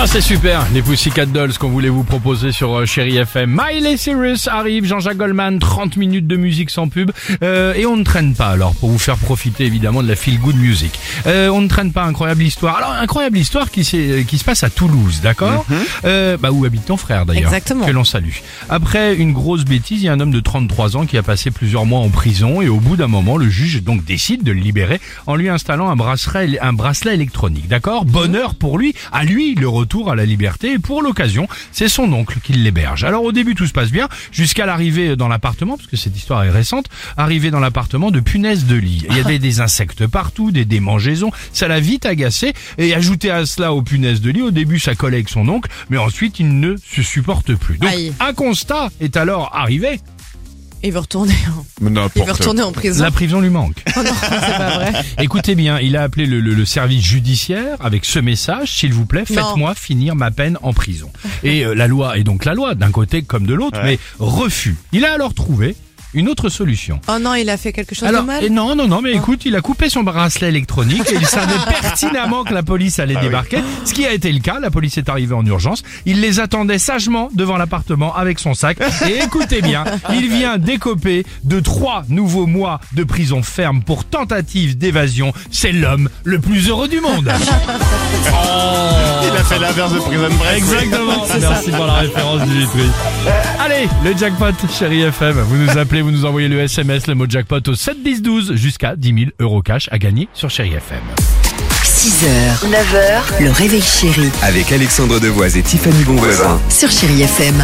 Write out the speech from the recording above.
Ça c'est super, les Pussycat Dolls qu'on voulait vous proposer sur euh, Chéri FM. Miley Cyrus arrive, Jean-Jacques Goldman, 30 minutes de musique sans pub. Euh, et on ne traîne pas alors, pour vous faire profiter évidemment de la feel good music. Euh, on ne traîne pas, incroyable histoire. Alors, incroyable histoire qui, s'est- qui se passe à Toulouse, d'accord? Euh, Bah où habite ton frère d'ailleurs. Exactement. Que l'on salue. Après une grosse bêtise, il y a un homme de 33 ans qui a passé plusieurs mois en prison et au bout d'un moment, le juge donc décide de le libérer en lui installant un bracelet, un bracelet électronique. D'accord? Bonheur pour lui, à lui le retour à la liberté et pour l'occasion, c'est son oncle qui l'héberge. Alors au début tout se passe bien jusqu'à l'arrivée dans l'appartement parce que cette histoire est récente, arrivée dans l'appartement de punaises de lit. Il y avait des insectes partout, des démangeaisons, ça l'a vite agacé et ajouté à cela aux punaises de lit, au début ça collait avec son oncle, mais ensuite il ne se supporte plus. Donc Aïe. un constat est alors arrivé. Il veut retourner en, il veut retourner en prison. La prison lui manque. Oh non, c'est pas vrai. Écoutez bien, il a appelé le, le- le service judiciaire avec ce message, s'il vous plaît, Non. faites-moi finir ma peine en prison. Et euh, la loi est donc la loi, d'un côté comme de l'autre, mais refus. Il a alors trouvé une autre solution. Oh non, il a fait quelque chose Alors, de mal. et non, non, non, mais écoute, il a coupé son bracelet électronique et il savait pertinemment que la police allait débarquer. Ce qui a été le cas, la police est arrivée en urgence. Il les attendait sagement devant l'appartement avec son sac. Et écoutez bien, il vient d'écoper de trois nouveaux mois de prison ferme pour tentative d'évasion. C'est l'homme le plus heureux du monde. Fait l'inverse de Prison Break. Exactement. Merci pour la référence, Dimitri. Allez, le jackpot, chérie FM. Vous nous appelez, vous nous envoyez le SMS, le mot jackpot au 7 10 12 jusqu'à 10 000 euros cash à gagner sur chérie FM. 6h, 9h, le réveil chéri Avec Alexandre Devoise et Tiffany Bonvoisin. sur Chérie FM.